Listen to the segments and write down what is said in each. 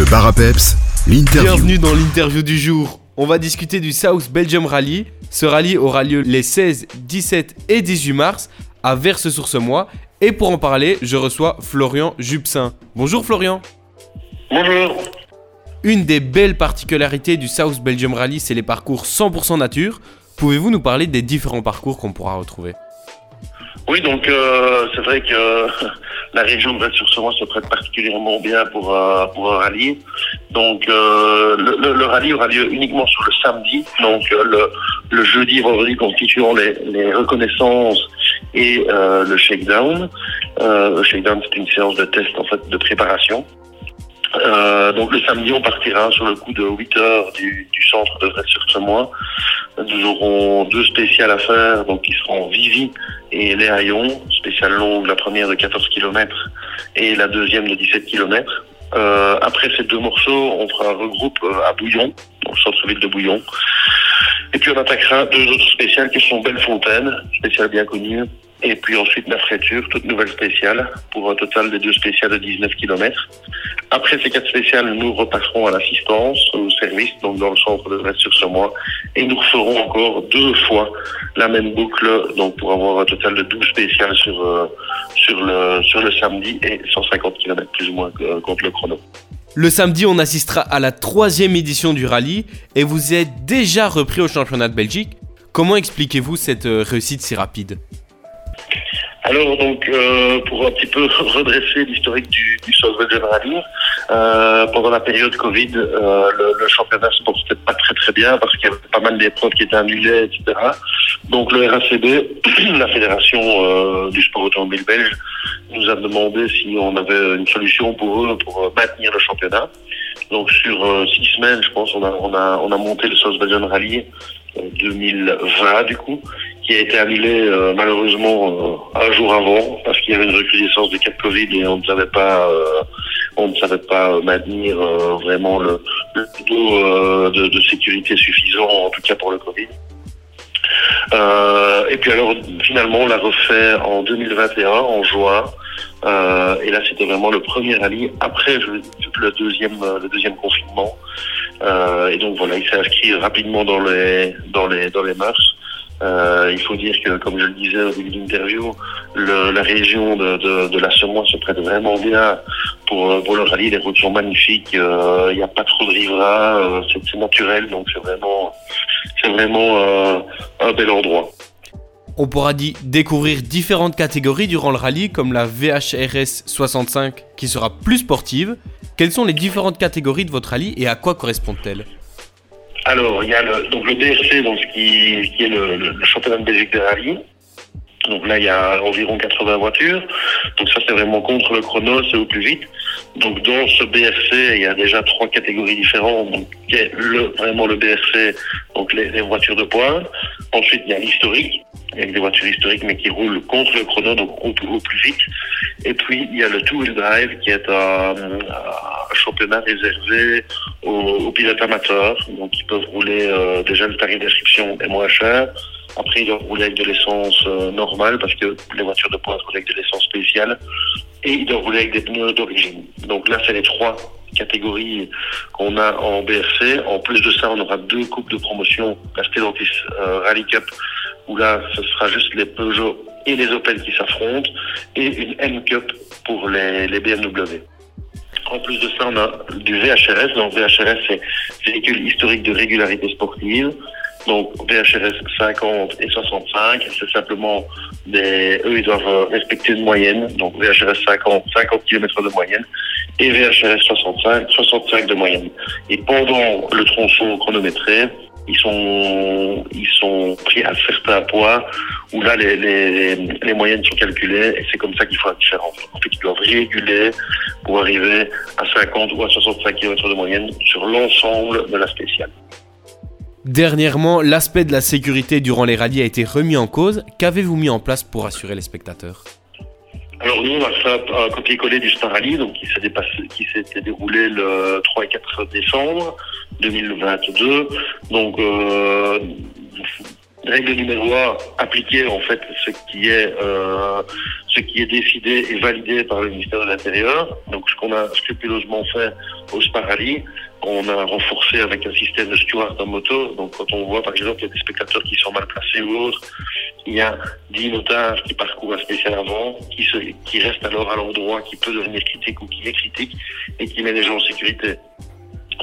Le bar à peps, l'interview. Bienvenue dans l'interview du jour. On va discuter du South Belgium Rally. Ce rallye aura lieu les 16, 17 et 18 mars à Verse-sur-ce-Mois. Et pour en parler, je reçois Florian Jupsin. Bonjour Florian. Bonjour. Une des belles particularités du South Belgium Rally, c'est les parcours 100% nature. Pouvez-vous nous parler des différents parcours qu'on pourra retrouver? Oui, donc euh, c'est vrai que la région de Val-sur-Semois se prête particulièrement bien pour, euh, pour un rallye. Donc euh, le, le- le rallye aura lieu uniquement sur le samedi, donc euh, le, le jeudi et vendredi constituant les, les reconnaissances et euh, le shakedown. Euh, le shakedown, c'est une séance de test en fait de préparation. Euh, donc le samedi, on partira sur le coup de 8 heures du, du centre de Vresse-sur-Semois. Nous aurons deux spéciales à faire, donc qui seront Vivi et Les Haillons, spéciale longue, la première de 14 km et la deuxième de 17 km. Euh, après ces deux morceaux, on fera un regroupe euh, à Bouillon, le centre-ville de Bouillon. Et puis on attaquera deux autres spéciales qui sont Bellefontaine, spéciale bien connue, et puis ensuite la Fréture, toute nouvelle spéciale, pour un total de deux spéciales de 19 km. Après ces quatre spéciales, nous repasserons à l'assistance, au service, donc dans le centre de Brest-sur-Semois, et nous referons encore deux fois la même boucle, donc pour avoir un total de 12 spéciales sur, euh, sur, le, sur le samedi et 150 km plus ou moins euh, contre le chrono. Le samedi, on assistera à la troisième édition du rallye et vous êtes déjà repris au championnat de Belgique. Comment expliquez-vous cette euh, réussite si rapide? Alors donc euh, pour un petit peu redresser l'historique du, du Belgian Rally, euh, pendant la période Covid, euh, le, le championnat se portait pas très très bien parce qu'il y avait pas mal d'épreuves qui étaient annulées, etc. Donc le RACB, la fédération euh, du sport automobile belge, nous a demandé si on avait une solution pour eux pour euh, maintenir le championnat. Donc sur euh, six semaines, je pense, on a on a on a monté le Belgian Rally euh, 2020 du coup qui a été annulé euh, malheureusement euh, un jour avant parce qu'il y avait une recrudescence de cas de Covid et on ne savait pas euh, on ne savait pas euh, maintenir euh, vraiment le, le niveau euh, de, de sécurité suffisant en tout cas pour le Covid. Et puis alors finalement on l'a refait en 2021 en juin et là c'était vraiment le premier rallye après le, deuxième le deuxième confinement et donc voilà il s'est inscrit rapidement dans les dans les dans les mœurs. Euh, il faut dire que, comme je le disais au début de l'interview, la région de, la Semois se prête vraiment bien pour, pour le rallye. Les routes sont magnifiques, euh, il n'y a pas trop de riverains, euh, c'est naturel, donc c'est vraiment, c'est vraiment euh, un bel endroit. On pourra découvrir différentes catégories durant le rallye comme la VHRS 65 qui sera plus sportive. Quelles sont les différentes catégories de votre rallye et à quoi correspondent-elles? Alors, il y a le, donc le DRC, donc, qui, qui est le, le- championnat de Belgique de rallye. Donc là, il y a environ 80 voitures. Donc ça, c'est vraiment contre le chrono, c'est au plus vite. Donc dans ce BRC, il y a déjà trois catégories différentes. Donc il y a le, vraiment le BRC, donc les, les voitures de pointe. Ensuite, il y a l'historique, avec des voitures historiques, mais qui roulent contre le chrono, donc au, au plus vite. Et puis, il y a le two-wheel drive, qui est un, un championnat réservé aux, aux pilotes amateurs. Donc, ils peuvent rouler, euh, déjà, le tarif d'inscription est moins cher. Après, ils doivent rouler avec de l'essence euh, normale, parce que les voitures de pointe roulent avec de l'essence spéciale. Et ils doivent rouler avec des pneus d'origine. Donc là, c'est les trois catégories qu'on a en BRC. En plus de ça, on aura deux coupes de promotion, la Stellantis euh, Rally Cup, où là, ce sera juste les Peugeot et les Opel qui s'affrontent, et une M Cup pour les, les BMW. En plus de ça, on a du VHRS. Donc VHRS, c'est véhicule historique de régularité sportive. Donc VHRS 50 et 65, c'est simplement des... Eux, ils doivent euh, respecter une moyenne. Donc VHRS 50, 50 km de moyenne. Et VHRS 65, 65 de moyenne. Et pendant le tronçon chronométré, ils sont, ils sont pris à certains poids où là, les, les, les moyennes sont calculées et c'est comme ça qu'il faut la différence. En fait, ils doivent réguler pour arriver à 50 ou à 65 km de moyenne sur l'ensemble de la spéciale. Dernièrement, l'aspect de la sécurité durant les rallyes a été remis en cause. Qu'avez-vous mis en place pour assurer les spectateurs? Alors nous, on a fait un, copier-coller du Star Rally, donc qui s'est dépassé- qui s'était déroulé le 3 et 4 décembre 2022. Donc euh, Règle numéro 1, appliquer en fait ce qui est euh, ce qui est décidé et validé par le ministère de l'Intérieur. Donc ce qu'on a scrupuleusement fait au Sparali, on a renforcé avec un système de steward en moto. Donc quand on voit par exemple qu'il y a des spectateurs qui sont mal placés ou autres, il y a 10 notages qui parcourent un spécial avant, qui, se, qui restent alors à l'endroit qui peut devenir critique ou qui est critique et qui met les gens en sécurité.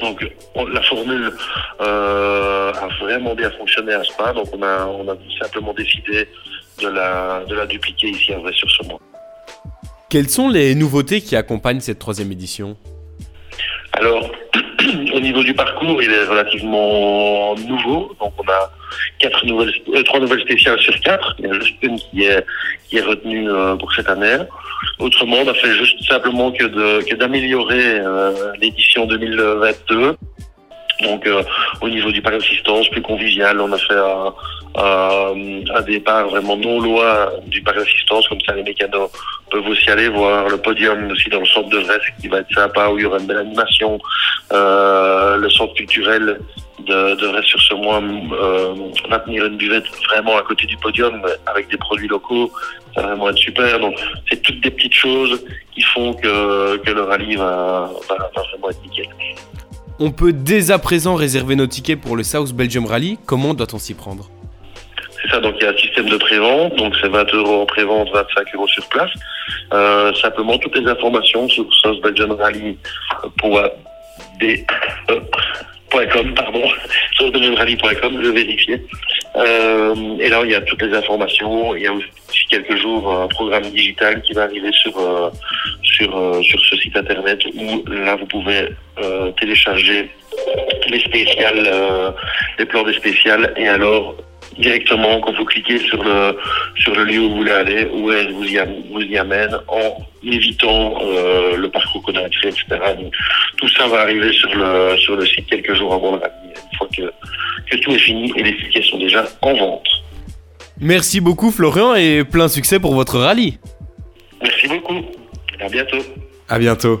Donc la formule euh, a vraiment bien fonctionné à Spa, donc on a, on a simplement décidé de la, de la dupliquer ici à vrai sur ce mois. Quelles sont les nouveautés qui accompagnent cette troisième édition? Alors, du parcours, il est relativement nouveau. Donc, on a quatre nouvelles, euh, trois nouvelles spéciales sur quatre. Il y a juste une qui est, qui est retenue euh, pour cette année. Autrement, on a fait juste simplement que de, que d'améliorer euh, l'édition 2022. Donc, euh, au niveau du parc d'assistance, plus convivial, on a fait un, un, un départ vraiment non loin du parc d'assistance, comme ça les mécanos peuvent aussi aller voir le podium aussi dans le centre de Vresse qui va être sympa, où il y aura une belle animation, euh, le centre culturel de, de sur ce mois euh, va tenir une buvette vraiment à côté du podium avec des produits locaux, ça va vraiment être super. Donc, c'est toutes des petites choses qui font que, que le rallye va, va, va vraiment être nickel. On peut dès à présent réserver nos tickets pour le South Belgium Rally. Comment doit-on s'y prendre? C'est ça, donc il y a un système de prévente, donc c'est 20 euros en prévente, 25 euros sur place. Euh, simplement, toutes les informations sur South Belgium Rally pour des, euh, .com, pardon, sur je vérifier. Euh, et là, il y a toutes les informations. Quelques jours un programme digital qui va arriver sur euh, sur euh, sur ce site internet où là vous pouvez euh, télécharger les spéciales, euh, les plans des spéciales et alors directement quand vous cliquez sur le sur le lieu où vous voulez aller, où elle vous y, vous y amène en évitant euh, le parcours qu'on a créé, etc. Tout ça va arriver sur le sur le site quelques jours avant le rallye, une fois que, que tout est fini et les tickets sont déjà en vente. Merci beaucoup Florian et plein succès pour votre rallye. Merci beaucoup. À bientôt. À bientôt.